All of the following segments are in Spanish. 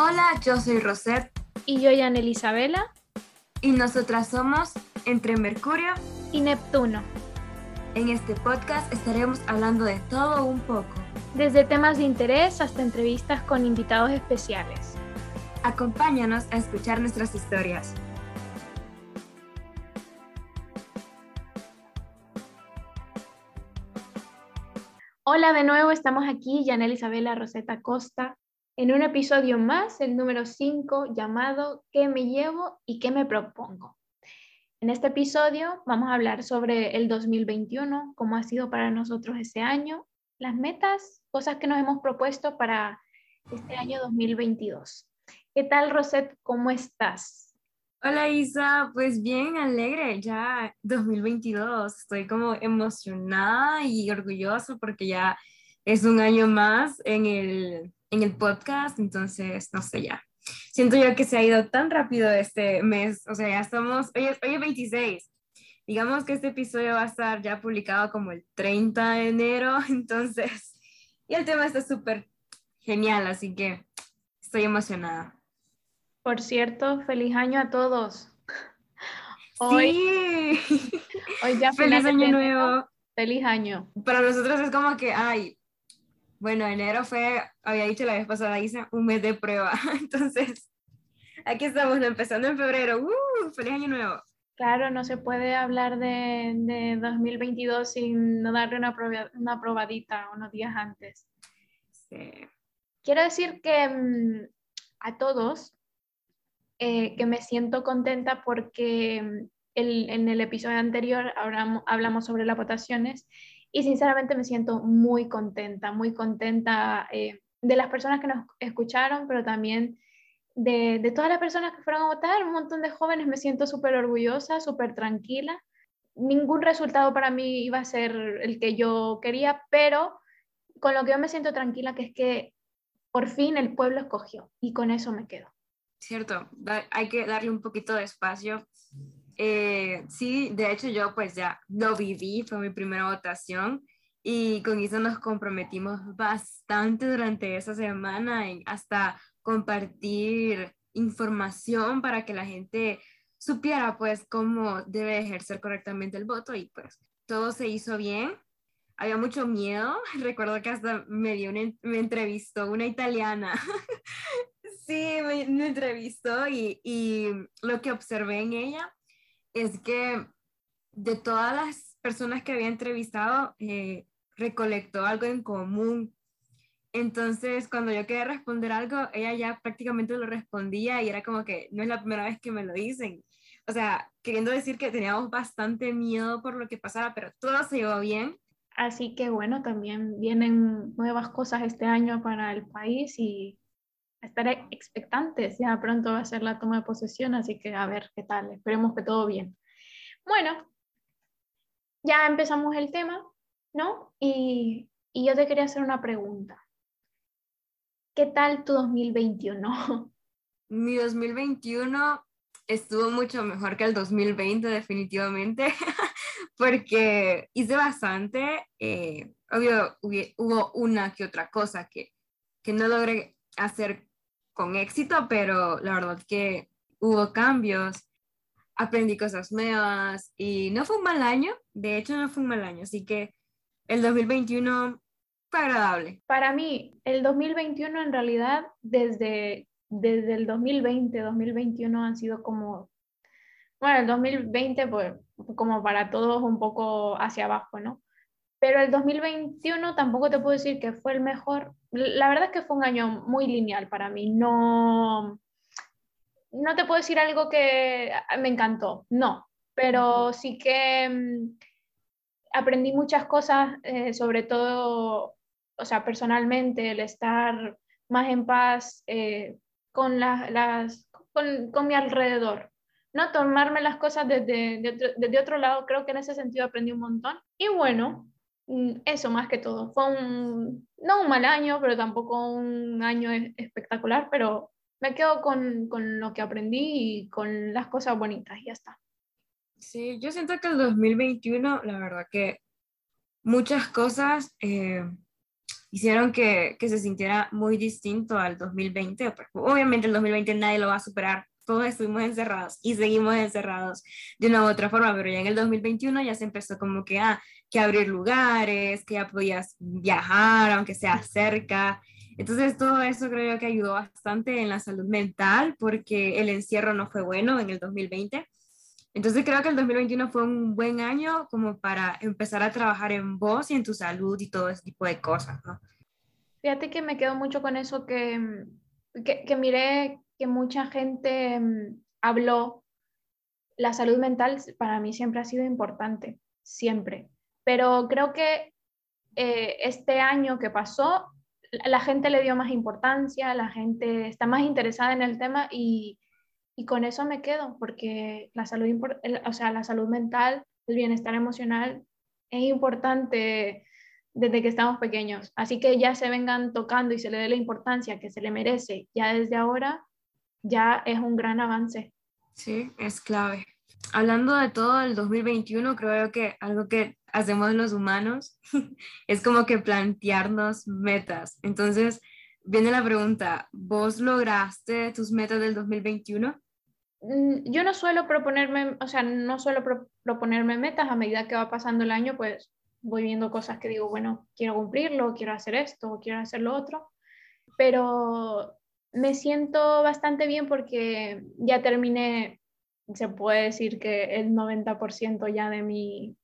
Hola, yo soy Rosette. Y yo, Yanel Isabela. Y nosotras somos Entre Mercurio y Neptuno. En este podcast estaremos hablando de todo un poco. Desde temas de interés hasta entrevistas con invitados especiales. Acompáñanos a escuchar nuestras historias. Hola de nuevo, estamos aquí, Yanel Isabela Rosetta Costa, en un episodio más, el número 5, llamado ¿Qué me llevo y qué me propongo? En este episodio vamos a hablar sobre el 2021, cómo ha sido para nosotros ese año, las metas, cosas que nos hemos propuesto para este año 2022. ¿Qué tal, Rosette? ¿Cómo estás? Hola Isa, pues bien alegre, ya 2022, estoy como emocionada y orgullosa porque ya es un año más en el, en el podcast, entonces no sé ya. Siento yo que se ha ido tan rápido este mes, o sea, ya estamos, hoy es, hoy es 26, digamos que este episodio va a estar ya publicado como el 30 de enero, entonces, y el tema está súper genial, así que estoy emocionada. Por cierto, feliz año a todos. Hoy, sí. hoy ya feliz año nuevo. Feliz año. Para nosotros es como que, ay, bueno, enero fue, había dicho la vez pasada, hice un mes de prueba. Entonces, aquí estamos empezando en febrero. ¡Uh! ¡Feliz año nuevo! Claro, no se puede hablar de, de 2022 sin no darle una, una probadita unos días antes. Sí. Quiero decir que mm, a todos eh, que me siento contenta porque mm, en el episodio anterior hablamos, hablamos, sobre las votaciones y sinceramente me siento muy contenta, muy contenta eh, de las personas que nos escucharon, pero también de, de, todas las personas que fueron a votar, un montón de jóvenes, me siento súper orgullosa, súper tranquila. Ningún resultado para mí iba a ser el que yo quería, pero con lo que yo me siento tranquila que es que por fin el pueblo escogió y con eso me quedo. Cierto, hay que darle un poquito de espacio. Eh, sí, de hecho yo pues ya lo viví, fue mi primera votación y con eso nos comprometimos bastante durante esa semana hasta compartir información para que la gente supiera pues cómo debe ejercer correctamente el voto y pues todo se hizo bien. Había mucho miedo, recuerdo que hasta me, dio me entrevistó una italiana Sí, me, entrevistó y, y, lo que observé en ella es que de todas las personas que había entrevistado, eh, recolectó algo en común. Entonces, cuando yo quería responder algo, ella ya prácticamente lo respondía y era como que no es la primera vez que me lo dicen. O sea, queriendo decir que teníamos bastante miedo por lo que pasara, pero todo se llevó bien. Así que bueno, también vienen nuevas cosas este año para el país y estar expectantes, ya pronto va a ser la toma de posesión, así que a ver qué tal, esperemos que todo bien. Bueno, ya empezamos el tema, ¿no? Y, y yo te quería hacer una pregunta. ¿Qué tal tu 2021? Mi 2021 estuvo mucho mejor que el 2020 definitivamente, porque hice bastante, eh, obvio hubo una que otra cosa que, que no logré hacer con éxito, pero la verdad que hubo cambios, aprendí cosas nuevas y no fue un mal año, de hecho no fue un mal año, así que el 2021 fue agradable. Para mí, el 2021 en realidad desde, desde el 2020, 2021 han sido como, bueno, el 2020 pues como para todos un poco hacia abajo, ¿no? Pero el 2021 tampoco te puedo decir que fue el mejor. La verdad es que fue un año muy lineal para mí. No, no te puedo decir algo que me encantó, no. Pero sí que mm, aprendí muchas cosas, eh, sobre todo, o sea, personalmente, el estar más en paz eh, con, las, con, con mi alrededor no tomarme las cosas desde, desde, otro lado, creo que en ese sentido aprendí un montón. Y bueno, eso más que todo. Fue un, no un mal año, pero tampoco un año espectacular, pero me quedo con, con, lo que aprendí y con las cosas bonitas y ya está. Sí, yo siento que el 2021, la verdad que muchas cosas eh, hicieron que, que se sintiera muy distinto al 2020. Pues, obviamente el 2020 nadie lo va a superar, todos estuvimos encerrados y seguimos encerrados de una u otra forma, pero ya en el 2021 ya se empezó como que, ah, que abrir lugares, que ya podías viajar, aunque sea cerca. Entonces todo eso creo que ayudó bastante en la salud mental porque el encierro no fue bueno en el 2020. Entonces creo que el 2021 fue un buen año como para empezar a trabajar en vos y en tu salud y todo ese tipo de cosas, ¿no? Fíjate que me quedo mucho con eso que, que, que miré que mucha gente mm, habló, la salud mental para mí siempre ha sido importante, siempre. Pero creo que eh, este año que pasó, la gente le dio más importancia, la gente está más interesada en el tema y, y con eso me quedo, porque la salud, o sea, la salud mental, el bienestar emocional es importante desde que estamos pequeños. Así que ya se vengan tocando y se le dé la importancia que se le merece ya desde ahora, ya es un gran avance. Sí, es clave. Hablando de todo el 2021, creo que algo que hacemos los humanos es como que plantearnos metas. Entonces, viene la pregunta, ¿vos lograste tus metas del 2021? Mm, yo no suelo proponerme, o sea, no suelo proponerme metas a medida que va pasando el año, pues voy viendo cosas que digo, bueno, quiero cumplirlo, quiero hacer esto, quiero hacer lo otro, pero me siento bastante bien porque ya terminé, se puede decir que el 90% ya de, mi,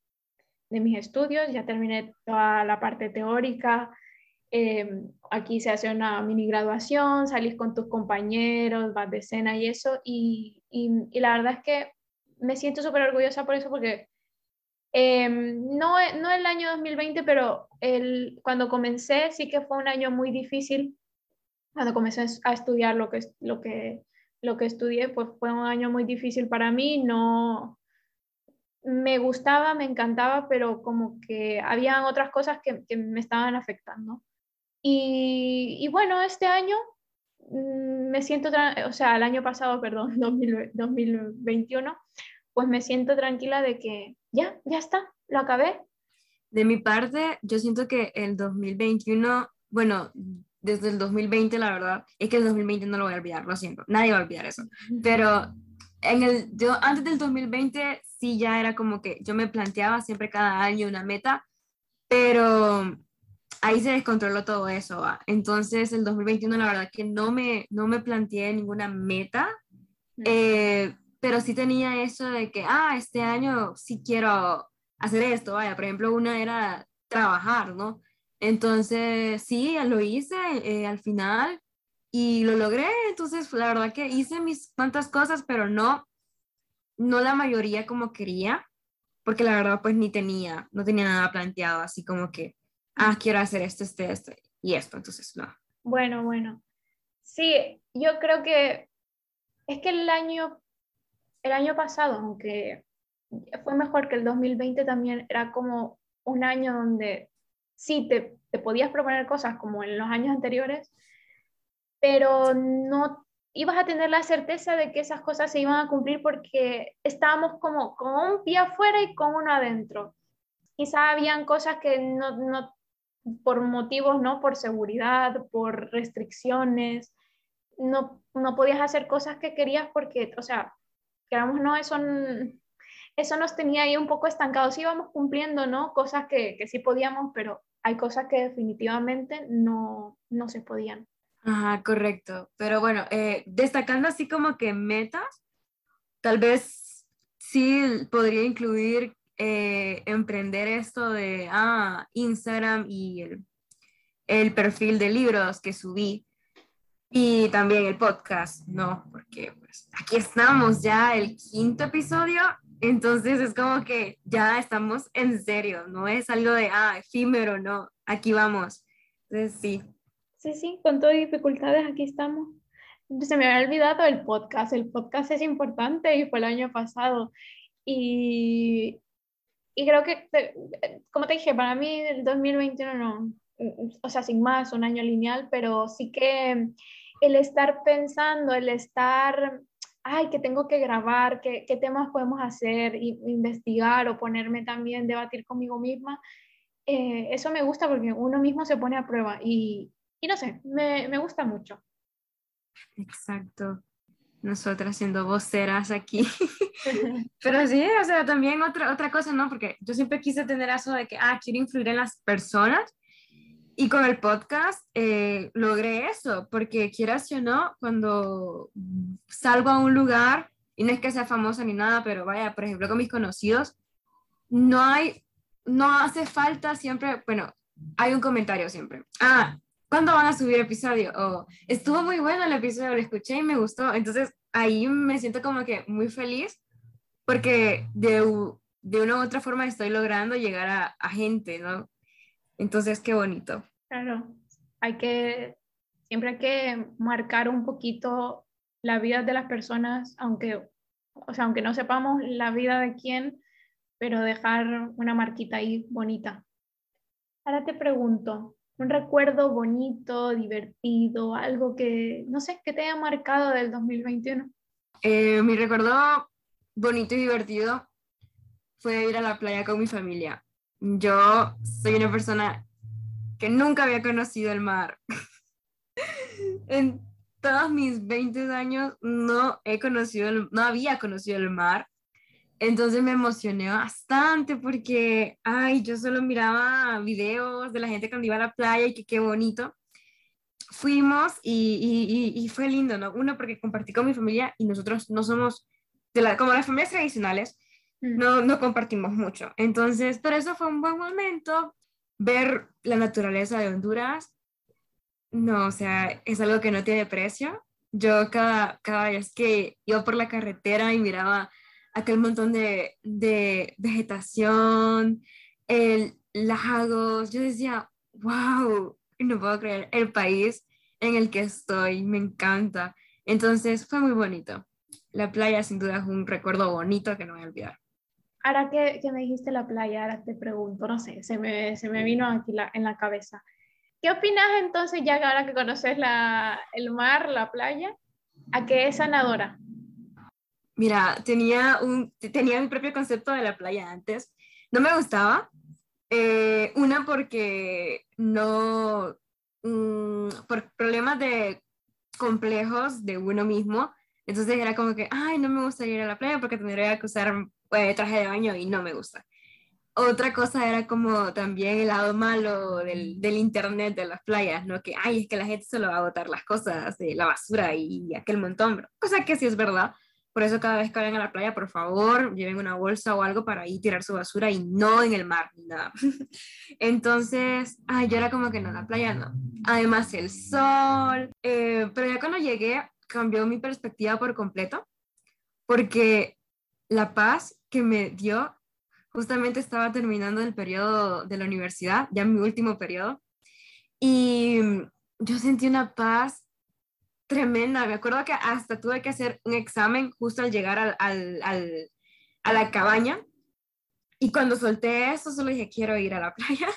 de mis estudios, ya terminé toda la parte teórica. Em, aquí se hace una mini graduación, salís con tus compañeros, vas de cena y eso. Y, y, la verdad es que me siento súper orgullosa por eso porque em, no, no el año 2020, pero el, cuando comencé sí que fue un año muy difícil cuando comencé a estudiar lo que, lo que, lo que estudié, pues fue un año muy difícil para mí, no me gustaba, me encantaba, pero como que habían otras cosas que, que me estaban afectando. Y, y, bueno, este año mm, me siento, o sea, el año pasado, perdón, 2021, pues me siento tranquila de que ya, ya está, lo acabé. De mi parte, yo siento que el 2021, bueno, desde el 2020, la verdad, es que el 2020 no lo voy a olvidar, lo siento, nadie va a olvidar eso. Pero en el, yo antes del 2020 sí ya era como que yo me planteaba siempre cada año una meta, pero ahí se descontroló todo eso. Entonces el 2021 la verdad que no me, no me planteé ninguna meta, eh, pero sí tenía eso de que, ah, este año sí quiero hacer esto, vaya, por ejemplo, una era trabajar, ¿no? Entonces, sí, lo hice eh, al final y lo logré. Entonces, la verdad que hice mis cuantas cosas, pero no, no la mayoría como quería, porque la verdad pues ni tenía, no tenía nada planteado, así como que, ah, quiero hacer esto, este, este y esto. Entonces, no. Bueno, bueno. Sí, yo creo que es que el año, el año pasado, aunque fue mejor que el 2020, también era como un año donde sí te, te podías proponer cosas como en los años anteriores, pero no ibas a tener la certeza de que esas cosas se iban a cumplir porque estábamos como con un pie afuera y con uno adentro. Quizá habían cosas que no, no, por motivos, ¿no? Por seguridad, por restricciones, no, no podías hacer cosas que querías porque, o sea, queramos no, eso eso nos tenía ahí un poco estancados. Íbamos cumpliendo, ¿no? Cosas que, que sí podíamos, pero hay cosas que definitivamente no, no se podían. Ajá, correcto. Pero bueno, eh, destacando así como que metas, tal vez sí podría incluir eh, emprender esto de ah, Instagram y el, el perfil de libros que subí y también el podcast, ¿no? Porque pues aquí estamos ya, el quinto episodio entonces es como que ya estamos en serio, no es algo de, ah, efímero, no, aquí vamos. Entonces sí. Sí, sí, con todas dificultades aquí estamos. Se me había olvidado el podcast, el podcast es importante y fue el año pasado. Y, y creo que, como te dije, para mí el 2021 no, o sea, sin más, un año lineal, pero sí que el estar pensando, el estar ay, que tengo que grabar, qué, temas podemos hacer, investigar o ponerme también, debatir conmigo misma, eh, eso me gusta porque uno mismo se pone a prueba y, y no sé, me, me gusta mucho. Exacto. Nosotras siendo voceras aquí. Pero sí, o sea, también otra, otra cosa, ¿no? Porque yo siempre quise tener eso de que, ah, quiero influir en las personas. Y con el podcast eh, logré eso, porque quieras o no, cuando salgo a un lugar, y no es que sea famosa ni nada, pero vaya, por ejemplo, con mis conocidos, no hay, no hace falta siempre, bueno, hay un comentario siempre. Ah, ¿cuándo van a subir episodio? O estuvo muy bueno el episodio, lo escuché y me gustó. Entonces ahí me siento como que muy feliz porque de, de una u otra forma estoy logrando llegar a, a gente, ¿no? Entonces, qué bonito. Claro, hay que, siempre hay que marcar un poquito la vida de las personas, aunque, o sea, aunque no sepamos la vida de quién, pero dejar una marquita ahí bonita. Ahora te pregunto, un recuerdo bonito, divertido, algo que, no sé, que te haya marcado del 2021? Eh, mi recuerdo bonito y divertido fue ir a la playa con mi familia. Yo soy una persona que nunca había conocido el mar. en todos mis 20 años no he conocido, no había conocido el mar entonces me emocioné bastante porque, ay, yo solo miraba videos de la gente cuando iba a la playa y que qué bonito. Fuimos y, y, y, fue lindo, ¿no? Uno, porque compartí con mi familia y nosotros no somos, de la, como las familias tradicionales, mm. no, no compartimos mucho. Entonces, pero eso fue un buen momento, ver la naturaleza de Honduras. No, o sea, es algo que no tiene precio. Yo cada, cada vez que iba por la carretera y miraba aquel montón de, de vegetación, el, lagos, yo decía, wow, no puedo creer el país en el que estoy, me encanta. Entonces fue muy bonito. La playa sin duda es un recuerdo bonito que no voy a olvidar. Ahora que, que me dijiste la playa, ahora te pregunto, no sé, se me, se me vino aquí la, en la cabeza. ¿Qué opinas entonces, ya que ahora que conoces la, el mar, la playa, a qué es sanadora? Mira, tenía, un, tenía mi propio concepto de la playa antes. No me gustaba. Eh, una porque no, mm, por problemas de complejos de uno mismo. Entonces era como que, ay, no me gusta ir a la playa porque tendría que usar eh, traje de baño y no me gusta. Otra cosa era como también el lado malo del, del, internet de las playas, ¿no? Que, ay, es que la gente solo va a botar las cosas de la basura y aquel montón, cosa que sí es verdad, por eso cada vez que vayan a la playa, por favor, lleven una bolsa o algo para ahí tirar su basura y no en el mar nada. Entonces, ay, yo era como que no, la playa no. Además el sol. Eh, pero ya cuando llegué cambió mi perspectiva por completo porque la paz que me dio, justamente estaba terminando el periodo de la universidad, ya mi último periodo, y yo sentí una paz tremenda. Me acuerdo que hasta tuve que hacer un examen justo al llegar al, al, a la cabaña. Y cuando solté eso, solo dije, quiero ir a la playa.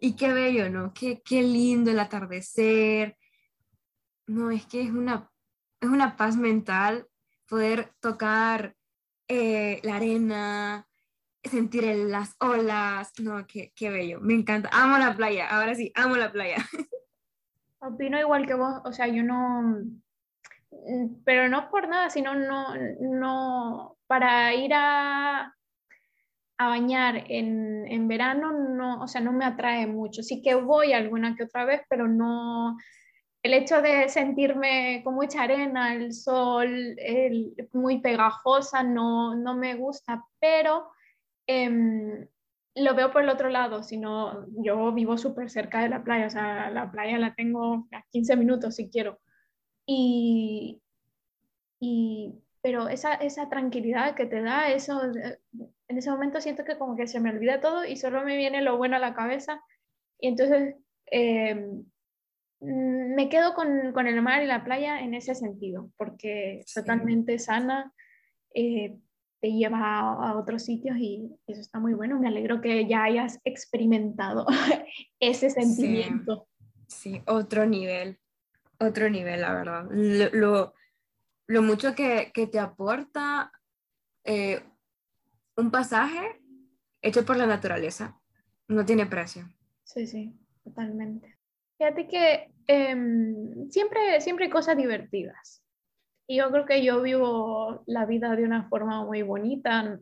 y qué bello, ¿no? Qué, qué lindo el atardecer. No, es que es una, es una paz mental poder tocar eh, la arena, sentir las olas. No, qué, qué bello. Me encanta. Amo la playa. Ahora sí, amo la playa. Opino igual que vos, o sea, yo no, mm, pero no por nada, sino no, no, para ir a, a bañar en, en, verano, no, o sea, no me atrae mucho. Sí que voy alguna que otra vez, pero no, el hecho de sentirme con mucha arena, el sol, el, muy pegajosa, no, no me gusta, pero... Eh, lo veo por el otro lado, sino yo vivo súper cerca de la playa, o sea, la playa la tengo a 15 minutos si quiero. Y, y pero esa, esa tranquilidad que te da, eso, en ese momento siento que como que se me olvida todo y solo me viene lo bueno a la cabeza. Y entonces em, me quedo con, con, el mar y la playa en ese sentido, porque es totalmente sana. Eh, te lleva a, otros sitios y eso está muy bueno. Me alegro que ya hayas experimentado ese sentimiento. Sí, otro nivel, otro nivel, la verdad. Lo, lo, mucho que, que, te aporta eh, un pasaje hecho por la naturaleza. no tiene precio. Sí, sí, totalmente. Fíjate que em, siempre, siempre hay cosas divertidas. Y yo creo que yo vivo la vida de una forma muy bonita.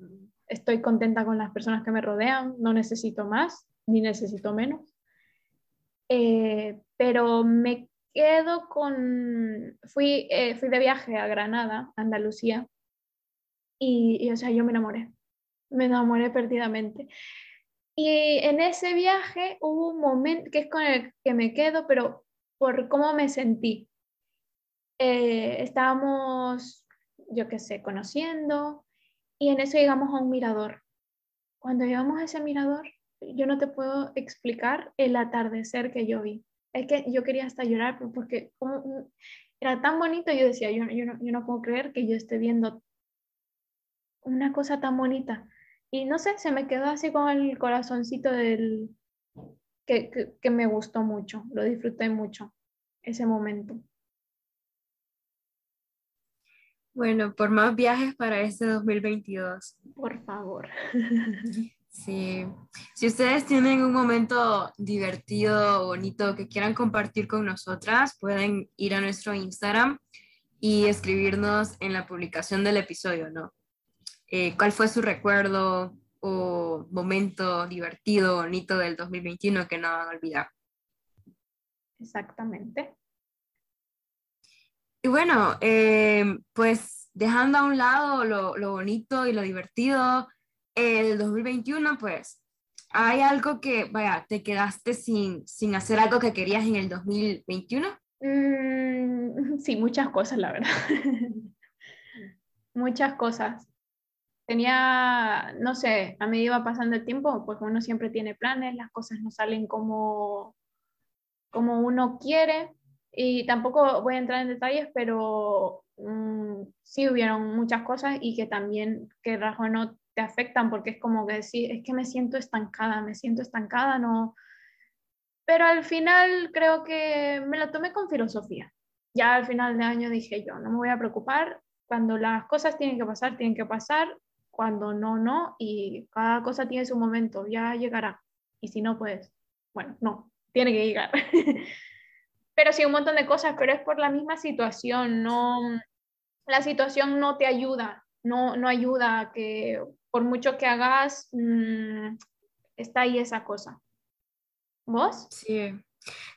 Estoy contenta con las personas que me rodean. No necesito más ni necesito menos. Eh, pero me quedo con... Fui, eh, fui de viaje a Granada, Andalucía. Y, y, o sea, yo me enamoré. Me enamoré perdidamente. Y en ese viaje hubo un momento que es con el que me quedo, pero por cómo me sentí. Eh, estábamos, yo qué sé, conociendo y en eso llegamos a un mirador. Cuando llegamos a ese mirador, yo no te puedo explicar el atardecer que yo vi. Es que yo quería hasta llorar porque como, era tan bonito, yo decía, yo, yo, no, yo no puedo creer que yo esté viendo una cosa tan bonita. Y no sé, se me quedó así con el corazoncito del que, que, que me gustó mucho, lo disfruté mucho ese momento. Bueno, por más viajes para este 2022. Por favor. Sí. Si ustedes tienen un momento divertido, bonito, que quieran compartir con nosotras, pueden ir a nuestro Instagram y escribirnos en la publicación del episodio, ¿no? Eh, ¿Cuál fue su recuerdo o momento divertido, bonito del 2021 que no van a olvidar? Exactamente. Y bueno, eh, pues dejando a un lado lo, lo, bonito y lo divertido, el 2021, pues hay algo que, vaya, te quedaste sin, sin hacer algo que querías en el 2021. Mm, sí, muchas cosas, la verdad. muchas cosas. Tenía, no sé, a medida iba pasando el tiempo, pues uno siempre tiene planes, las cosas no salen como, como uno quiere y tampoco voy a entrar en detalles, pero um, sí hubieron muchas cosas y que también, que o no, te afectan porque es como que decir, es que me siento estancada, me siento estancada, no. Pero al final creo que me lo tomé con filosofía. Ya al final de año dije yo, no me voy a preocupar, cuando las cosas tienen que pasar, tienen que pasar, cuando no, no, y cada cosa tiene su momento, ya llegará. Y si no, pues, bueno, no, tiene que llegar. pero sí un montón de cosas, pero es por la misma situación, no, la situación no te ayuda, no, no ayuda a que por mucho que hagas, mmm, está ahí esa cosa. ¿Vos? Sí,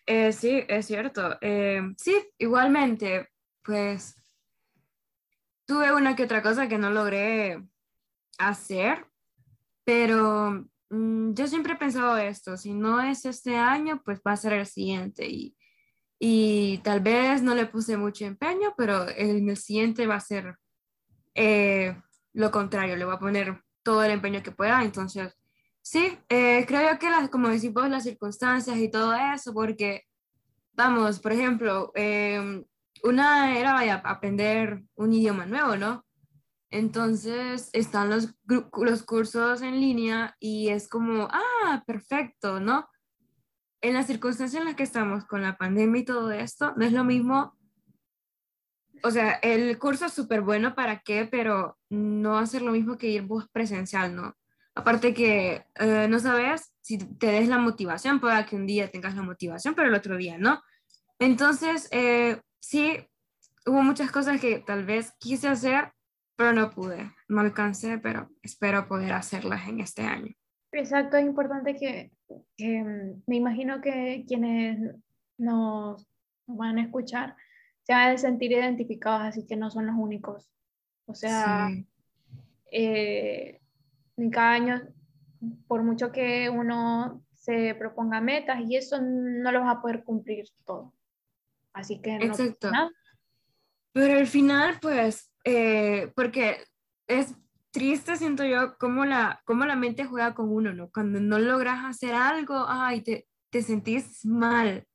eh, sí, es cierto. Eh, sí, igualmente, pues tuve una que otra cosa que no logré hacer, pero mmm, yo siempre he pensado esto, si no es este año, pues va a ser el siguiente y y tal vez no le puse mucho empeño, pero en el siguiente va a ser eh, lo contrario, le voy a poner todo el empeño que pueda, entonces sí, eh, creo que las, como decimos, las circunstancias y todo eso, porque vamos, por ejemplo, em, una era vaya, aprender un idioma nuevo, ¿no? Entonces están los, los cursos en línea y es como, ah, perfecto, ¿no? En las circunstancias en las que estamos con la pandemia y todo esto, no es lo mismo. O sea, el curso es súper bueno para qué, pero no va a ser lo mismo que ir vos presencial, ¿no? Aparte que eh, no sabes si te des la motivación, pueda que un día tengas la motivación, pero el otro día no. Entonces, eh, sí, hubo muchas cosas que tal vez quise hacer, pero no pude, no alcancé, pero espero poder hacerlas en este año. Exacto, es importante que, mm, me imagino que quienes nos van a escuchar se van a sentir identificados, así que no son los únicos. O sea, eh, en cada año, por mucho que uno se proponga metas y eso no lo vas a poder cumplir todo. Así que no Exacto. Pero al final, pues, eh, porque es triste, siento yo, cómo la, cómo la mente juega con uno, ¿no? Cuando no logras hacer algo, ay, te, te sentís mal.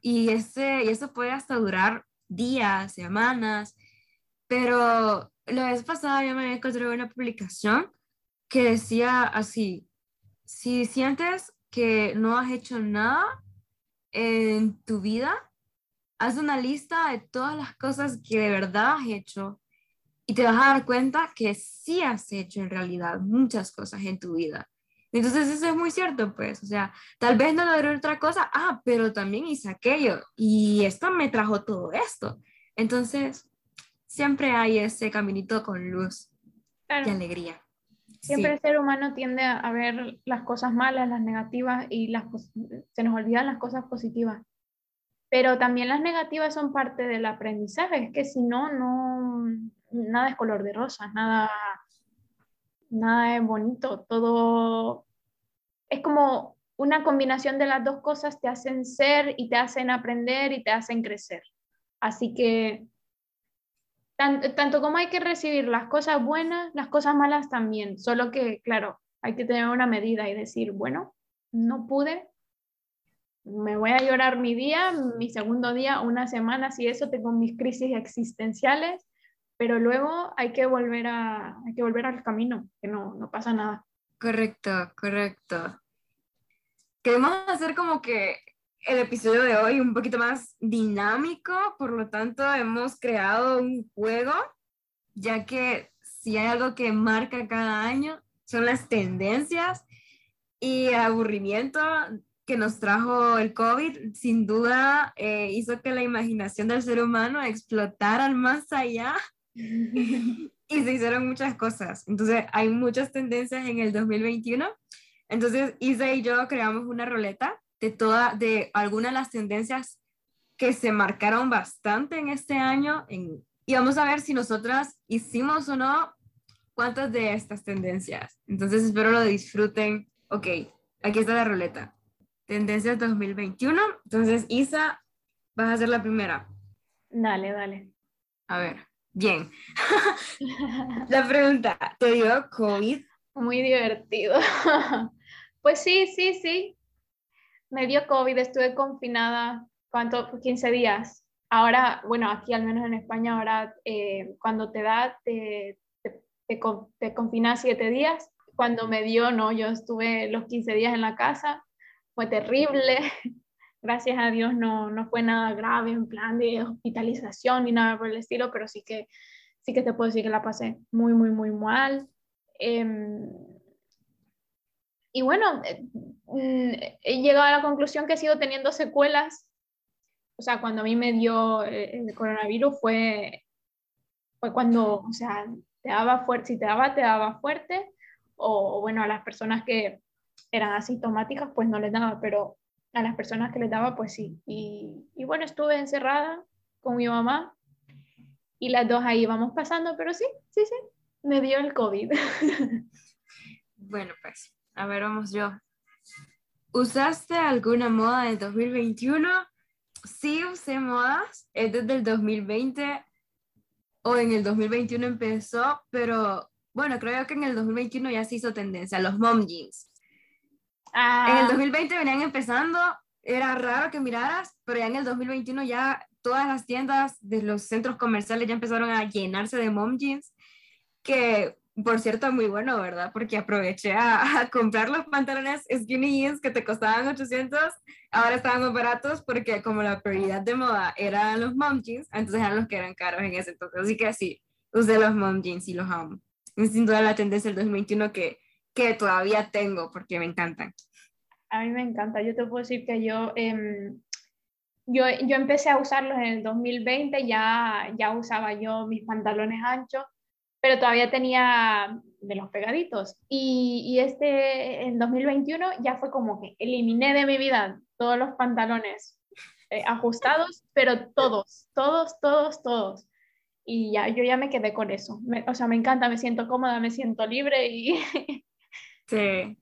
Y, ese, y eso puede hasta durar días, semanas. Pero la vez pasada yo me encontré una publicación que decía así, si sientes que no has hecho nada en tu vida, haz una lista de todas las cosas que de verdad has hecho y te vas a dar cuenta que sí has hecho en realidad muchas cosas en tu vida. Entonces eso es muy cierto, pues, o sea, tal vez no logré otra cosa, ah, pero también hice aquello y esto me trajo todo esto. Entonces, siempre hay ese caminito con luz y alegría. Siempre el ser humano tiende a ver las cosas malas, las negativas y las, se nos olvidan las cosas positivas. Pero también las negativas son parte del aprendizaje, es que si no, no, nada es color de rosa, nada nada es bonito, todo es como una combinación de las dos cosas te hacen ser y te hacen aprender y te hacen crecer. Así que tanto, como hay que recibir las cosas buenas, las cosas malas también, solo que, claro, hay que tener una medida y decir, bueno, no pude, me voy a llorar mi día, mi segundo día, una semana, si eso, tengo mis crisis existenciales, pero luego hay que volver, a, hay que volver al camino, que no, no pasa nada. Correcto, correcto. Queremos hacer como que el episodio de hoy un poquito más dinámico, por lo tanto hemos creado un juego, ya que si hay algo que marca cada año son las tendencias y aburrimiento que nos trajo el COVID, sin duda eh, hizo que la imaginación del ser humano explotara más allá y se hicieron muchas cosas. Entonces, hay muchas tendencias en el 2021. Entonces, Isa y yo creamos una roleta de, toda, de algunas de las tendencias que se marcaron bastante en este año en, y vamos a ver si nosotras hicimos o no cuántas de estas tendencias. Entonces, espero lo disfruten. Ok, aquí está la roleta. Tendencias 2021. Entonces, Isa, vas a ser la primera. Dale, dale. A ver. Bien. La pregunta, ¿te dio COVID? Muy divertido. Pues sí, sí, sí. Me dio COVID, estuve confinada, ¿cuánto? 15 días. Ahora, bueno, aquí al menos en España, ahora eh, cuando te da, te, te, te, confinas 7 días. Cuando me dio, no, yo estuve los 15 días en la casa. Fue terrible gracias a Dios no, no fue nada grave en plan de hospitalización ni nada por el estilo, pero sí que, sí que te puedo decir que la pasé muy, muy, muy mal. Em, y bueno, eh, mm, he llegado a la conclusión que sigo teniendo secuelas. O sea, cuando a mí me dio eh, el coronavirus fue, fue cuando, o sea, te daba fuerte, si te daba, te daba fuerte, o bueno, a las personas que eran asintomáticas, pues no les daba, pero a las personas que les daba, pues sí. Y, y, bueno, estuve encerrada con mi mamá y las dos ahí vamos pasando, pero sí, sí, sí, me dio el COVID. Bueno, pues, a ver, vamos yo. ¿Usaste alguna moda de 2021? Sí, usé modas, es desde el 2020 o en el 2021 empezó, pero bueno, creo que en el 2021 ya se hizo tendencia, los mom jeans. En el 2020 ah. venían empezando, era raro que miraras, pero ya en el 2021 ya todas las tiendas de los centros comerciales ya empezaron a llenarse de mom jeans, que por cierto muy bueno, ¿verdad? Porque aproveché a, comprar los pantalones skinny jeans que te costaban 800, ahora estaban más baratos porque como la prioridad de moda eran los mom jeans, entonces eran los que eran caros en ese entonces. Así que sí, usé los mom jeans y los amo. Sin duda la tendencia del 2021 que que todavía tengo porque me encantan. A mí me encanta. Yo te puedo decir que yo, em, yo, yo, empecé a usarlos en el 2020, ya, ya usaba yo mis pantalones anchos, pero todavía tenía de los pegaditos. Y, y este, en 2021, ya fue como que eliminé de mi vida todos los pantalones eh, ajustados, pero todos, todos, todos, todos y ya yo ya me quedé con eso. o sea, me encanta, me siento cómoda, me siento libre y, Sí.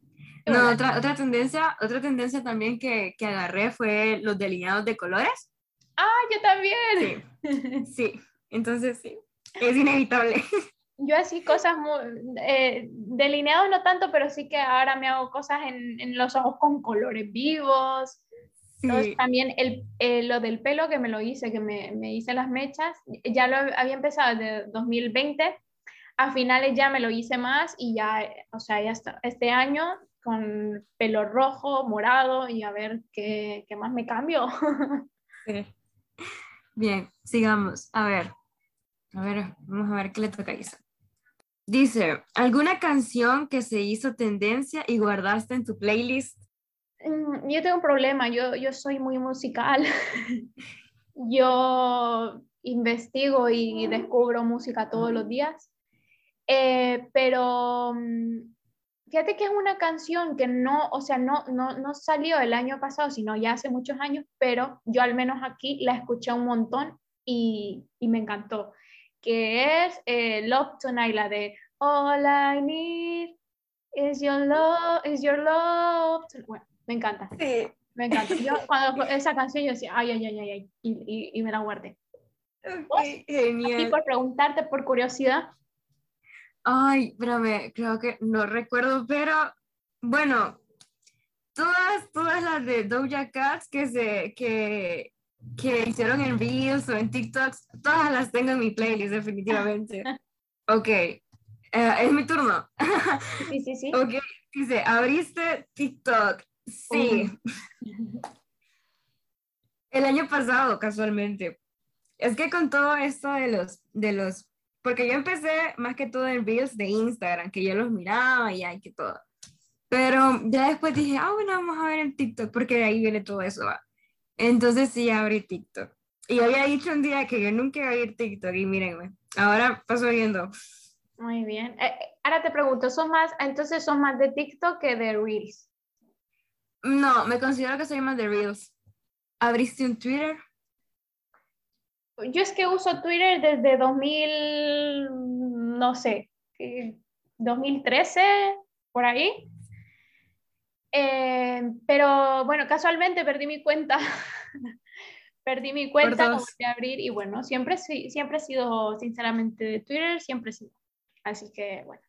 No, otra, otra tendencia, otra tendencia también que, que agarré fue los delineados de colores. Ah, yo también. Sí, sí. entonces sí, es inevitable. Yo así cosas muy, eh, delineados no tanto, pero sí que ahora me hago cosas en, en los ojos con colores vivos. Sí. también el, eh, lo del pelo que me lo hice, que me, me hice las mechas, ya lo había empezado desde 2020 a finales ya me lo hice más y ya, o sea, ya está, este año con pelo rojo, morado y a ver qué, qué más me cambio. Bien, sigamos. A ver, a ver, vamos a ver qué le toca a Isa. Dice, ¿alguna canción que se hizo tendencia y guardaste en tu playlist? Mm, yo tengo un problema, yo, yo soy muy musical. yo investigo y descubro música todos los días. Eh, pero mm, fíjate que es una canción que no, o sea, no, no, no salió el año pasado, sino ya hace muchos años, pero yo al menos aquí la escuché un montón y, y me encantó, que es eh, Love Tonight, la de All I Need is Your Love, is Your Love. Bueno, me encanta. Sí. Me encanta. Yo cuando esa canción yo decía, ay, ay, ay, ay, y, y, y me la guardé. Okay, genial. Aquí por preguntarte por curiosidad, Ay, espérame, creo que no recuerdo, pero bueno, todas, todas las de Doja Cats que se, que, que hicieron en Reels o en TikToks, todas las tengo en mi playlist, definitivamente. Ok, eh, es mi turno. sí, sí, sí. Ok, dice, abriste TikTok. Sí. El año pasado, casualmente. Es que con todo esto de los, de los porque yo empecé más que todo en Reels de Instagram, que yo los miraba y hay que todo. Pero ya después dije, ah, bueno, vamos a ver en TikTok, porque de ahí viene todo eso. ¿va? Entonces sí abrí TikTok. Y había dicho un día que yo nunca iba a ir TikTok y mírenme, ahora paso viendo. Muy bien. Eh, ahora te pregunto, ¿son más, entonces son más de TikTok que de Reels? No, me considero que soy más de Reels. ¿Abriste un Twitter? Yo es que uso Twitter desde 2000, no sé, 2013, por ahí. Eh, pero bueno, casualmente perdí mi cuenta. perdí mi cuenta, volví a abrir y bueno, siempre, siempre he sido, sinceramente, de Twitter, siempre he sido. Así que bueno.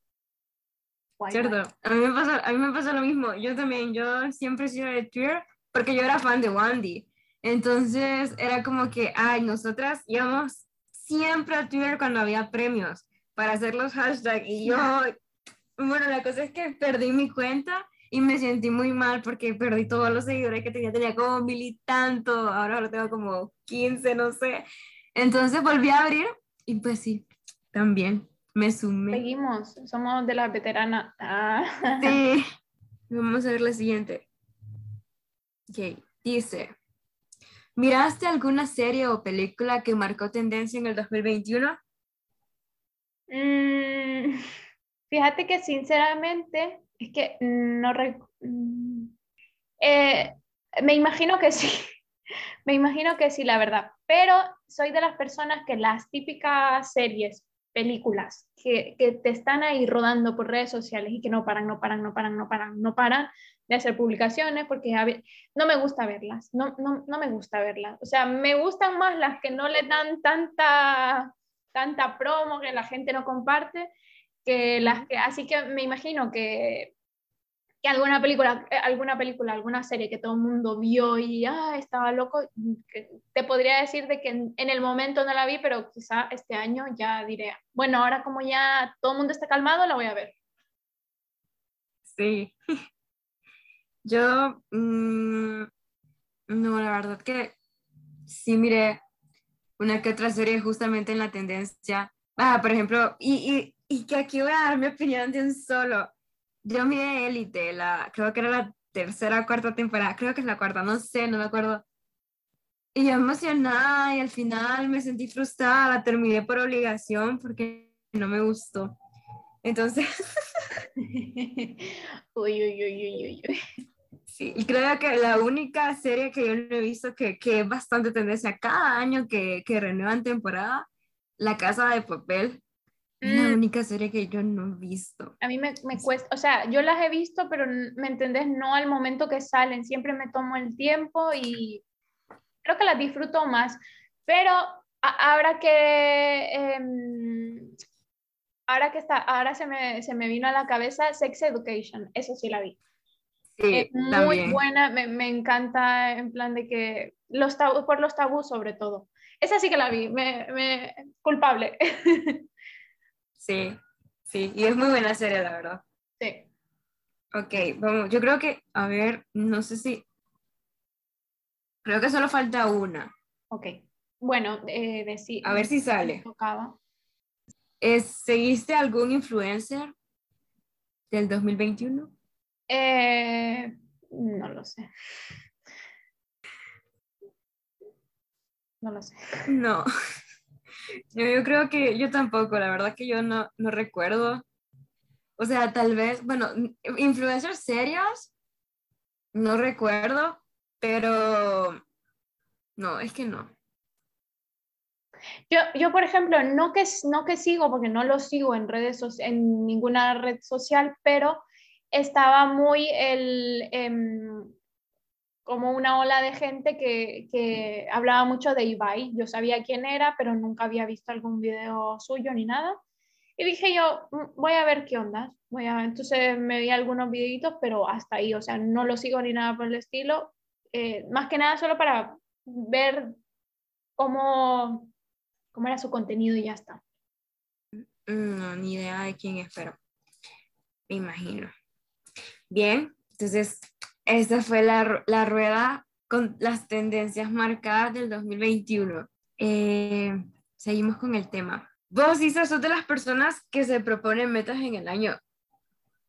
Cierto, a mí, me pasa, a mí me pasa lo mismo. Yo también, yo siempre he sido de Twitter porque yo era fan de Wandy. Entonces era como que, ay, nosotras íbamos siempre a Twitter cuando había premios para hacer los hashtags y yo, bueno, la cosa es que perdí mi cuenta y me sentí muy mal porque perdí todos los seguidores que tenía, tenía como mil y tanto, ahora lo tengo como 15, no sé. Entonces volví a abrir y pues sí, también me sumé. Seguimos, somos de la veterana. Ah. Sí, vamos a ver la siguiente. Ok, dice, ¿Miraste alguna serie o película que marcó tendencia en el 2021? Mm, fíjate que sinceramente es que no mm, eh, me imagino que sí, me imagino que sí, la verdad, pero soy de las personas que las típicas series, películas que, que te están ahí rodando por redes sociales y que no paran, no paran, no paran, no paran, no paran, de hacer publicaciones porque no me gusta verlas, no, no, no, me gusta verlas. O sea, me gustan más las que no le dan tanta, tanta promo, que la gente no comparte, que las que, así que me imagino que, que alguna película, alguna película, alguna serie que todo el mundo vio y ah, estaba loco, te podría decir de que en, en, el momento no la vi, pero quizá este año ya diré, bueno, ahora como ya todo el mundo está calmado, la voy a ver. Sí, yo, mm, no, la verdad que sí miré una que otra serie justamente en la tendencia. Ah, por ejemplo, y, y, y que aquí voy a dar mi opinión de un solo. Yo miré Élite, la, creo que era la tercera o cuarta temporada, creo que es la cuarta, no sé, no me acuerdo. Y yo emocionada y al final me sentí frustrada, la terminé por obligación porque no me gustó. Entonces... uy, uy, uy, uy, uy. Sí, y creo que la única serie que yo no he visto que, que es bastante tendencia cada año que, que renuevan temporada, La Casa de Papel. Es la Mm. única serie que yo no he visto. A mí me, me cuesta, o sea, yo las he visto, pero ¿me entendés? No al momento que salen, siempre me tomo el tiempo y creo que las disfruto más. Pero a- ahora que, em, ahora que está, ahora se me, se me vino a la cabeza Sex Education, eso sí la vi. Sí, Es muy también. buena, me, me encanta en plan de que los tabú, por los tabús sobre todo. Esa sí que la vi, me, me culpable. Sí, sí, y es muy buena serie, la verdad. Sí. Ok, vamos, yo creo que, a ver, no sé si, creo que solo falta una. Ok. Bueno, eh. A ver si sale. Tocaba. ¿seguiste algún influencer del 2021? Eh, no lo sé. No lo sé. No. Yo, creo que yo tampoco, la verdad que yo no, no recuerdo. O sea, tal vez, bueno, influencers serios, no recuerdo, pero no, es que no. Yo, yo, por ejemplo, no que, no que sigo, porque no lo sigo en redes en ninguna red social, pero estaba muy el, em, como una ola de gente que, que, hablaba mucho de Ibai. Yo sabía quién era, pero nunca había visto algún video suyo ni nada. Y dije yo, mm, voy a ver qué onda. Voy a... Entonces me vi algunos videitos, pero hasta ahí, o sea, no lo sigo ni nada por el estilo. Eh, más que nada solo para ver cómo, cómo era su contenido y ya está. No, ni idea de quién es, pero me imagino. Bien, entonces esta fue la, la rueda con las tendencias marcadas del 2021. Eh, seguimos con el tema. Vos, Isa, sos de las personas que se proponen metas en el año.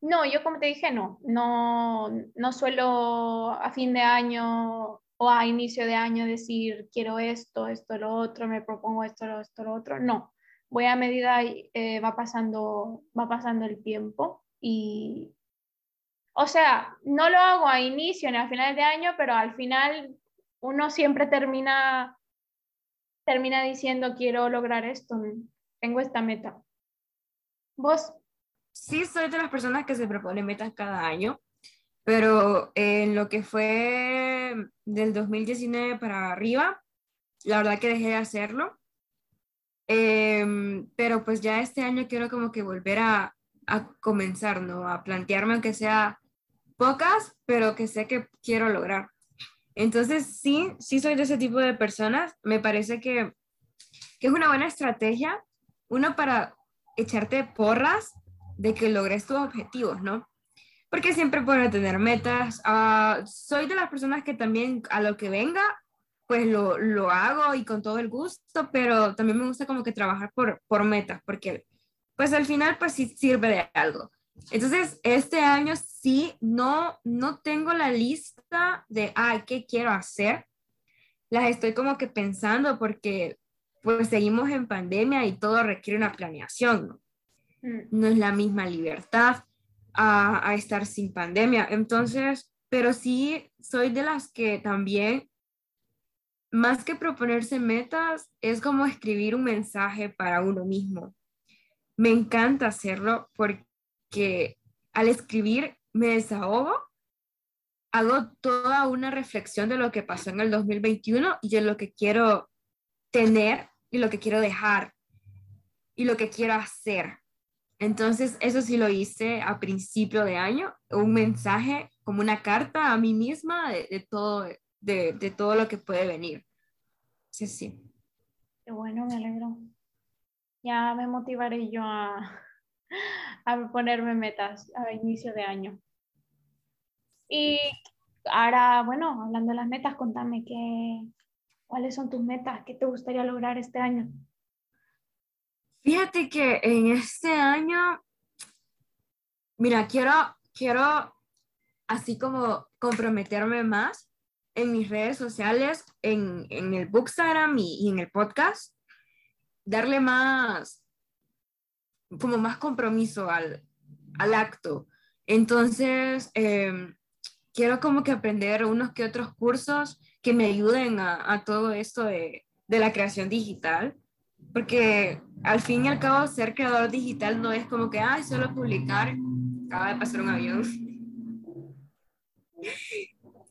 No, yo como te dije, no. No, no suelo a fin de año o a inicio de año decir quiero esto, esto, lo otro, me propongo esto, esto, lo otro. No. Voy a medida eh, va, pasando, va pasando el tiempo y, o sea, no lo hago a inicio ni a finales de año, pero al final uno siempre termina, termina diciendo quiero lograr esto, tengo esta meta. ¿Vos? Sí, soy de las personas que se proponen metas cada año, pero en lo que fue del 2019 para arriba, la verdad que dejé de hacerlo. Em, pero pues ya este año quiero como que volver a, a comenzar, ¿no? A plantearme aunque sea pocas, pero que sé que quiero lograr. Entonces, sí, sí soy de ese tipo de personas. Me parece que, que es una buena estrategia, uno para echarte porras de que logres tus objetivos, ¿no? Porque siempre puedo tener metas. Ah, soy de las personas que también a lo que venga, pues lo, lo, hago y con todo el gusto, pero también me gusta como que trabajar por, por metas, porque pues al final pues sí sirve de algo. Entonces, este año sí, no, no tengo la lista de, ah, ¿qué quiero hacer? Las estoy como que pensando porque pues seguimos en pandemia y todo requiere una planeación, ¿no? Mm. No es la misma libertad a, a estar sin pandemia. Entonces, pero sí soy de las que también, más que proponerse metas, es como escribir un mensaje para uno mismo. Me encanta hacerlo porque que al escribir me desahogo, hago toda una reflexión de lo que pasó en el 2021 y de lo que quiero tener y lo que quiero dejar y lo que quiero hacer. Entonces, eso sí lo hice a principio de año, un mensaje como una carta a mí misma de, todo, de, de, todo lo que puede venir. Sí, sí. Qué bueno, me alegro. Ya me motivaré yo a, a ponerme metas a inicio de año. Y ahora, bueno, hablando de las metas, contame qué, cuáles son tus metas, qué te gustaría lograr este año. Fíjate que en este año, mira, quiero, quiero así como comprometerme más en mis redes sociales, en, en el Bookstagram y, y en el podcast, darle más, como más compromiso al, al acto. Entonces, em, quiero como que aprender unos que otros cursos que me ayuden a, a todo esto de, de, la creación digital, porque al fin y al cabo ser creador digital no es como que, ay, solo publicar, acaba de pasar un avión.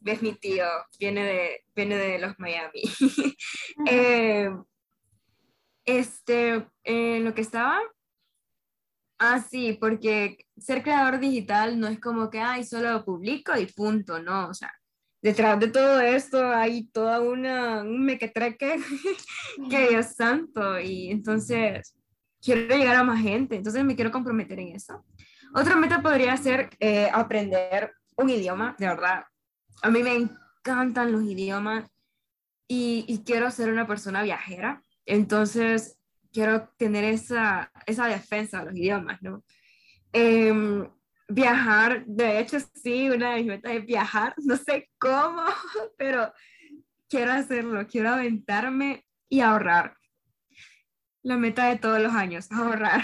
Ves mi tío, viene de, viene de los Miami. eh, este, eh, lo que estaba Ah, sí, porque ser creador digital no es como que, ay, solo publico y punto, no, o sea, detrás de todo esto hay toda una, un mequetreque que Dios santo, y entonces quiero llegar a más gente, entonces me quiero comprometer en eso. Otra meta podría ser eh, aprender un idioma, de verdad. A mí me encantan los idiomas y, y quiero ser una persona viajera, entonces quiero tener esa, esa defensa de los idiomas, ¿no? Em, viajar, de hecho sí, una de mis metas es viajar, no sé cómo, pero quiero hacerlo, quiero aventarme y ahorrar. La meta de todos los años, ahorrar.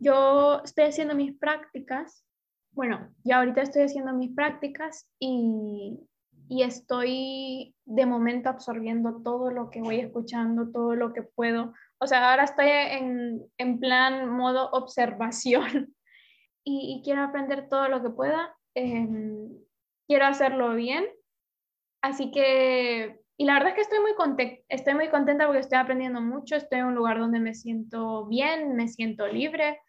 Yo estoy haciendo mis prácticas, bueno, ya ahorita estoy haciendo mis prácticas y, y estoy de momento absorbiendo todo lo que voy escuchando, todo lo que puedo. O sea, ahora estoy en, en plan modo observación y, quiero aprender todo lo que pueda. Em, quiero hacerlo bien. Así que, y la verdad es que estoy muy, contenta, estoy muy contenta porque estoy aprendiendo mucho, estoy en un lugar donde me siento bien, me siento libre.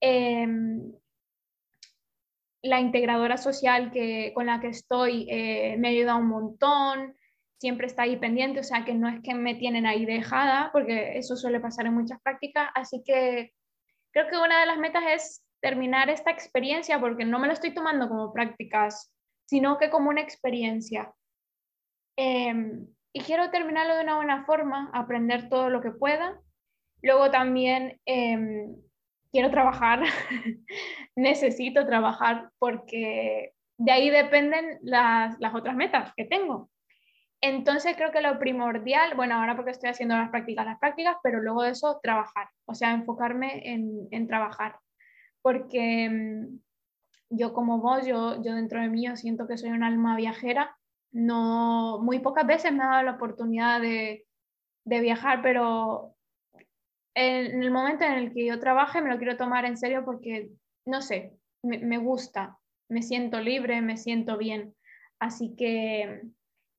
Em, la integradora social que, con la que estoy eh, me ayuda un montón, siempre está ahí pendiente, o sea que no es que me tienen ahí dejada, porque eso suele pasar en muchas prácticas, así que creo que una de las metas es terminar esta experiencia, porque no me lo estoy tomando como prácticas, sino que como una experiencia. Em, y quiero terminarlo de una buena forma, aprender todo lo que pueda. Luego también em, quiero trabajar, necesito trabajar porque de ahí dependen las, las, otras metas que tengo. Entonces creo que lo primordial, bueno, ahora porque estoy haciendo las prácticas, las prácticas, pero luego de eso, trabajar, o sea, enfocarme en, en trabajar porque mm, yo como vos, yo, yo dentro de mí siento que soy un alma viajera. No, muy pocas veces me ha dado la oportunidad de, de viajar, pero en, el momento en el que yo trabaje me lo quiero tomar en serio porque, no sé, me, me gusta, me siento libre, me siento bien. Así que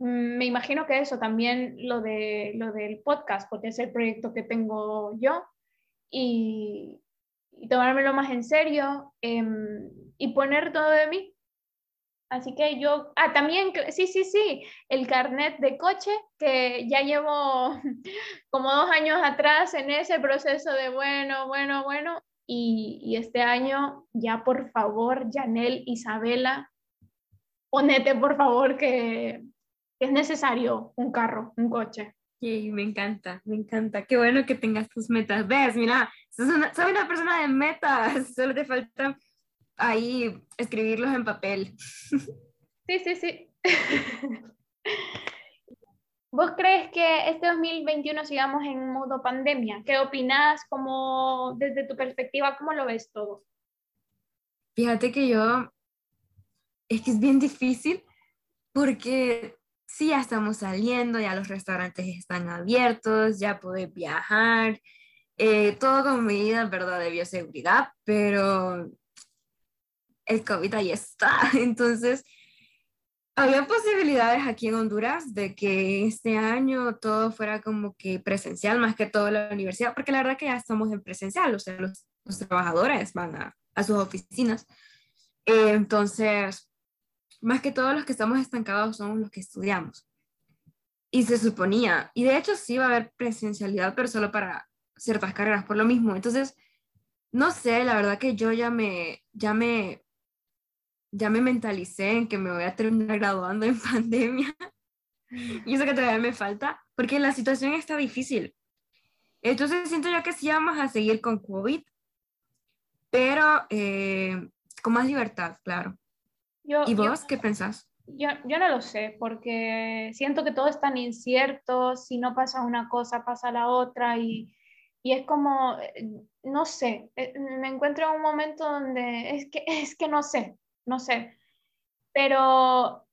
me imagino que eso también lo, de, lo del podcast, porque es el proyecto que tengo yo y, y tomármelo más en serio em, y poner todo de mí. Así que yo, ah, también, sí, sí, sí, el carnet de coche, que ya llevo como dos años atrás en ese proceso de bueno, bueno, bueno, y, este año ya por favor, Janel, Isabela, ponete por favor que es necesario un carro, un coche. Sí, me encanta, me encanta. Qué bueno que tengas tus metas. Ves, mira, soy una, persona de metas, solo te falta ahí escribirlos en papel. Sí, sí, sí. ¿Vos crees que este 2021 sigamos en modo pandemia? ¿Qué opinas? ¿Cómo, desde tu perspectiva, cómo lo ves todo? Fíjate que yo, es que es bien difícil porque sí, ya estamos saliendo, ya los restaurantes están abiertos, ya podés viajar, eh, todo con medidas, ¿verdad?, de bioseguridad, pero el COVID ahí está. Entonces, había posibilidades aquí en Honduras de que este año todo fuera como que presencial, más que todo la universidad, porque la verdad que ya estamos en presencial, o sea, los, trabajadores van a, a sus oficinas. Eh, entonces, más que todos los que estamos estancados somos los que estudiamos. Y se suponía, y de hecho sí va a haber presencialidad, pero solo para ciertas carreras por lo mismo. Entonces, no sé, la verdad que yo ya me, ya me, ya me mentalicé en que me voy a terminar graduando en pandemia. y eso que todavía me falta, porque la situación está difícil. Entonces siento yo que sí vamos a seguir con COVID, pero eh, con más libertad, claro. ¿Y vos qué pensás? Yo, yo no lo sé, porque siento que todo es tan incierto, si no pasa una cosa, pasa la otra, y, y es como, eh, no sé, eh, me encuentro en un momento donde es que, es que no sé, no sé, pero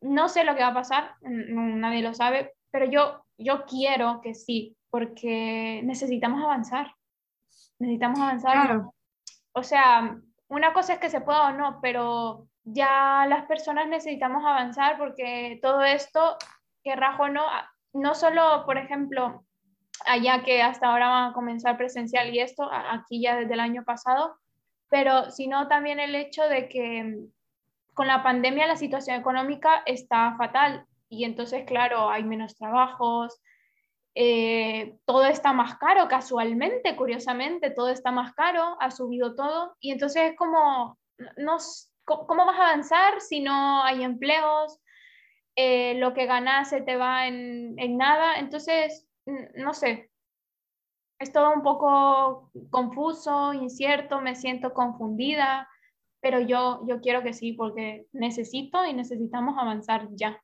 no sé lo que va a pasar, nadie lo sabe, pero yo, yo quiero que sí, porque necesitamos avanzar, necesitamos avanzar. O sea, una cosa es que se pueda o no, pero ya las personas necesitamos avanzar porque todo esto, que rajo no, no solo, por ejemplo, allá que hasta ahora van a comenzar presencial y esto, aquí ya desde el año pasado, pero sino también el hecho de que con la pandemia la situación económica está fatal y entonces, claro, hay menos trabajos, eh, todo está más caro casualmente, curiosamente, todo está más caro, ha subido todo y entonces es como, nos, ¿cómo vas a avanzar si no hay empleos? Eh, lo que ganas se te va en, en nada. Entonces, no sé, es todo un poco confuso, incierto, me siento confundida, pero yo, yo quiero que sí, porque necesito y necesitamos avanzar ya.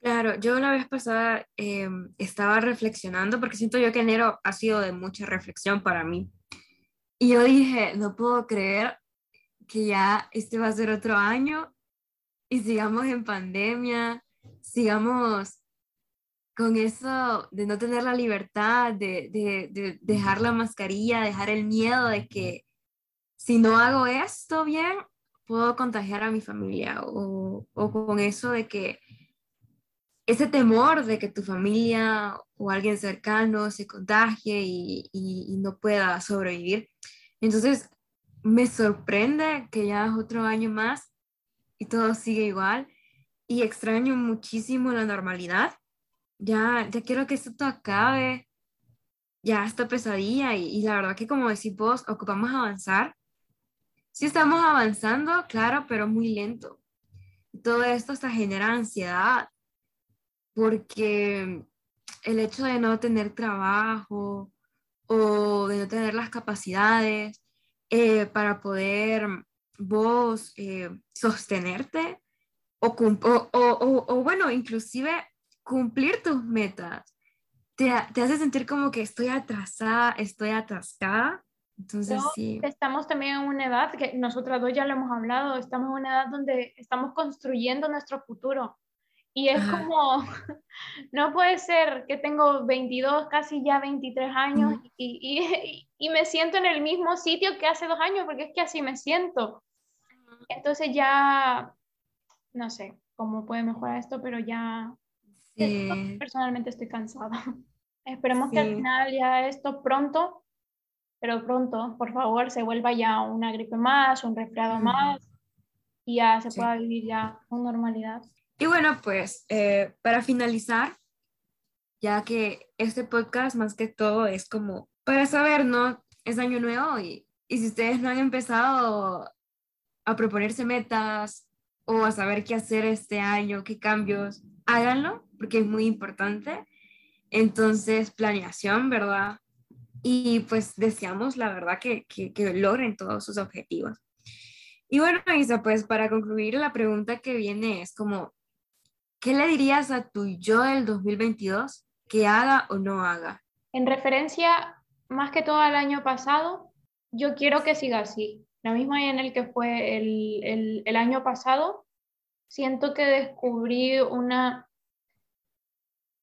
Claro, yo la vez pasada em, estaba reflexionando porque siento yo que enero ha sido de mucha reflexión para mí. Y yo dije, no puedo creer que ya este va a ser otro año y sigamos en pandemia, sigamos con eso de no tener la libertad, de, de, de, dejar la mascarilla, dejar el miedo de que si no hago esto bien, puedo contagiar a mi familia o, o con eso de que ese temor de que tu familia o alguien cercano se contagie y, y, no pueda sobrevivir. Entonces, me sorprende que ya es otro año más y todo sigue igual y extraño muchísimo la normalidad. Ya, ya quiero que esto acabe, ya esta pesadilla y, y la verdad que como decís vos, ocupamos avanzar. Sí estamos avanzando, claro, pero muy lento. Todo esto hasta genera ansiedad porque el hecho de no tener trabajo o de no tener las capacidades eh, para poder vos eh, sostenerte o, o, o, bueno, inclusive cumplir tus metas, te, te, hace sentir como que estoy atrasada, estoy atascada. Entonces, sí. Estamos también en una edad que nosotras dos ya lo hemos hablado, estamos en una edad donde estamos construyendo nuestro futuro. Y es como, no puede ser que tengo 22, casi ya 23 años y, y, y, me siento en el mismo sitio que hace dos años, porque es que así me siento. Entonces ya, no sé cómo puede mejorar esto, pero ya personalmente estoy cansada. Esperemos que al final ya esto pronto, pero pronto, por favor, se vuelva ya una gripe más, un resfriado más y ya se pueda vivir ya con normalidad. Y bueno, pues eh, para finalizar, ya que este podcast más que todo es como para saber, ¿no? Es año nuevo y, y si ustedes no han empezado a proponerse metas o a saber qué hacer este año, qué cambios, háganlo porque es muy importante. Entonces, planeación, ¿verdad? Y pues deseamos, la verdad, que, que, que logren todos sus objetivos. Y bueno, Isa, pues para concluir, la pregunta que viene es como, ¿qué le dirías a tu yo del 2022 que haga o no haga? En referencia más que todo al año pasado, yo quiero que siga así. La misma en el que fue el, el, año pasado, siento que descubrí una,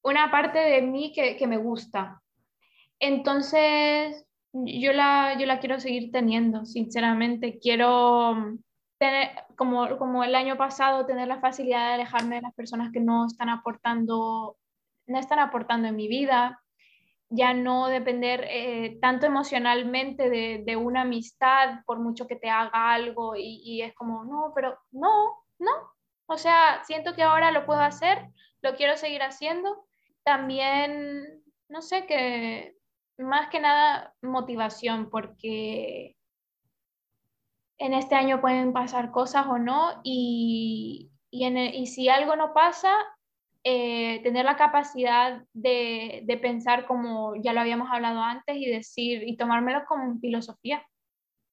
una parte de mí que, que me gusta. Entonces, yo la, yo la quiero seguir teniendo, sinceramente. Quiero como, como el año pasado, tener la facilidad de alejarme de las personas que no están aportando, no están aportando en mi vida, ya no depender eh, tanto emocionalmente de, de, una amistad por mucho que te haga algo y, y, es como, no, pero no, no. O sea, siento que ahora lo puedo hacer, lo quiero seguir haciendo. También, no sé, que más que nada motivación, porque en este año pueden pasar cosas o no, y, y, si algo no pasa, eh, tener la capacidad de, de, pensar como ya lo habíamos hablado antes y decir y tomármelo como filosofía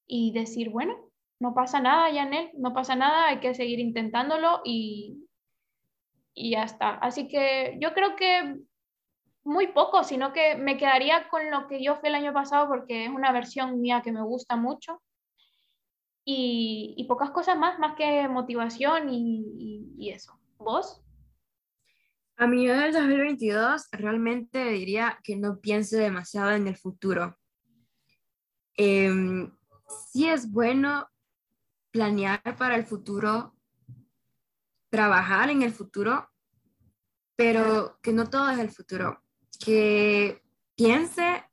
y decir, bueno, no pasa nada, Janel, no pasa nada, hay que seguir intentándolo y, y ya está. Así que yo creo que muy poco, sino que me quedaría con lo que yo fui el año pasado porque es una versión mía que me gusta mucho y, pocas cosas más, más que motivación y, eso. ¿Vos? A mí en el 2022 realmente diría que no piense demasiado en el futuro. Eh, sí es bueno planear para el futuro, trabajar en el futuro, pero que no todo es el futuro, que piense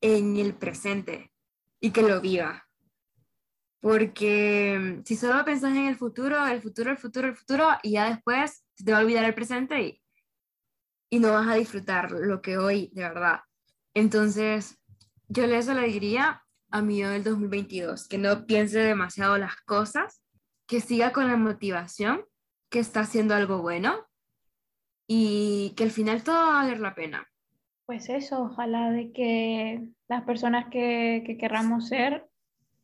en el presente y que lo viva. Porque si solo pensás en el futuro, el futuro, el futuro, el futuro, y ya después te va a olvidar el presente y, y no vas a disfrutar lo que hoy de verdad. Entonces, yo eso le diría a mi del 2022, que no piense demasiado las cosas, que siga con la motivación, que está haciendo algo bueno y que al final todo va a valer la pena. pues eso, ojalá de que las personas que, que querramos ser,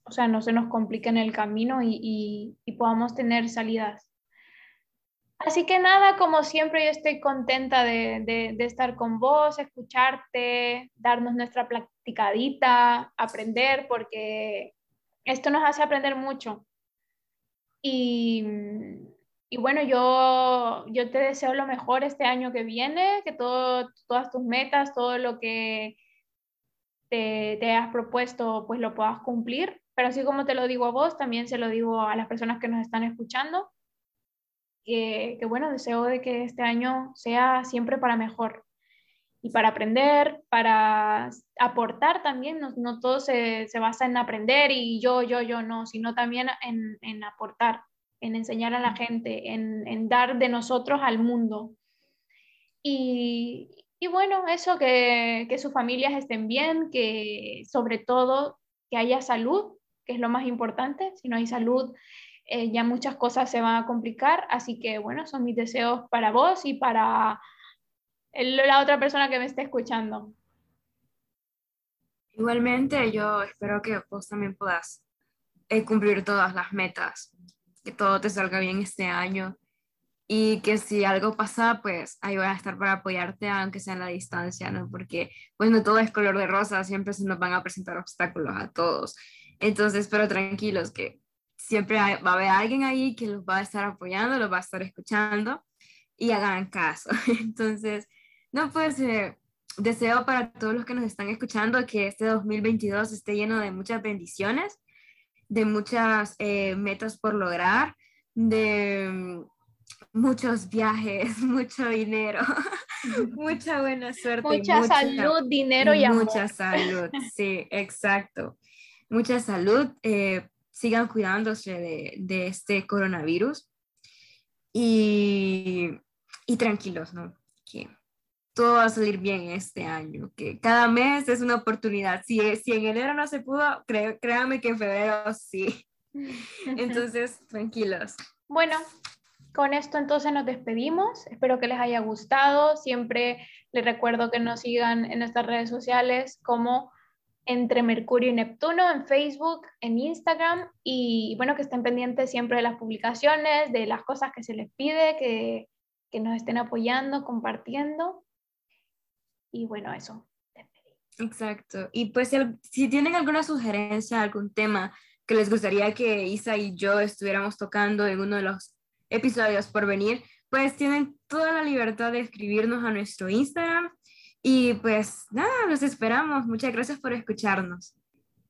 o sea, no se nos compliquen el camino y, y, podamos tener salidas. Así que nada, como siempre, yo estoy contenta de, de, estar con vos, escucharte, darnos nuestra platicadita, aprender, porque esto nos hace aprender mucho. Y, y bueno, yo, yo te deseo lo mejor este año que viene, que todo, todas tus metas, todo lo que te, te has propuesto, pues lo puedas cumplir. Pero así como te lo digo a vos, también se lo digo a las personas que nos están escuchando, que, que bueno, deseo de que este año sea siempre para mejor y para aprender, para aportar también, no, no todo se, se, basa en aprender y yo, yo, yo, no, sino también en, en aportar en enseñar a la gente, en, dar de nosotros al mundo. Y, bueno, eso, que, sus familias estén bien, que sobre todo que haya salud, que es lo más importante. Si no hay salud, eh, ya muchas cosas se van a complicar. Así que bueno, son mis deseos para vos y para la otra persona que me esté escuchando. Igualmente, yo espero que vos también puedas eh, cumplir todas las metas que todo te salga bien este año y que si algo pasa, pues ahí voy a estar para apoyarte, aunque sea en la distancia, ¿no? Porque pues no todo es color de rosa, siempre se nos van a presentar obstáculos a todos. Entonces, pero tranquilos, que siempre va a haber alguien ahí que los va a estar apoyando, los va a estar escuchando y hagan caso. Entonces, no, pues eh, deseo para todos los que nos están escuchando que este 2022 esté lleno de muchas bendiciones de muchas eh, metas por lograr, de mm, muchos viajes, mucho dinero, mucha buena suerte. Mucha, salud, dinero y amor. Mucha salud, sí, exacto. Mucha salud. Eh, sigan cuidándose de, de, este coronavirus y, y tranquilos, ¿no? Que todo va a salir bien este año, que cada mes es una oportunidad. Si, si en enero no se pudo, créanme que en febrero sí. Entonces, tranquilos. Bueno, con esto entonces nos despedimos. Espero que les haya gustado. Siempre les recuerdo que nos sigan en nuestras redes sociales como entre Mercurio y Neptuno en Facebook, en Instagram y bueno, que estén pendientes siempre de las publicaciones, de las cosas que se les pide, que, que nos estén apoyando, compartiendo. Y bueno, eso. Exacto. Y pues si, tienen alguna sugerencia, algún tema que les gustaría que Isa y yo estuviéramos tocando en uno de los episodios por venir, pues tienen toda la libertad de escribirnos a nuestro Instagram. Y pues nada, los esperamos. Muchas gracias por escucharnos.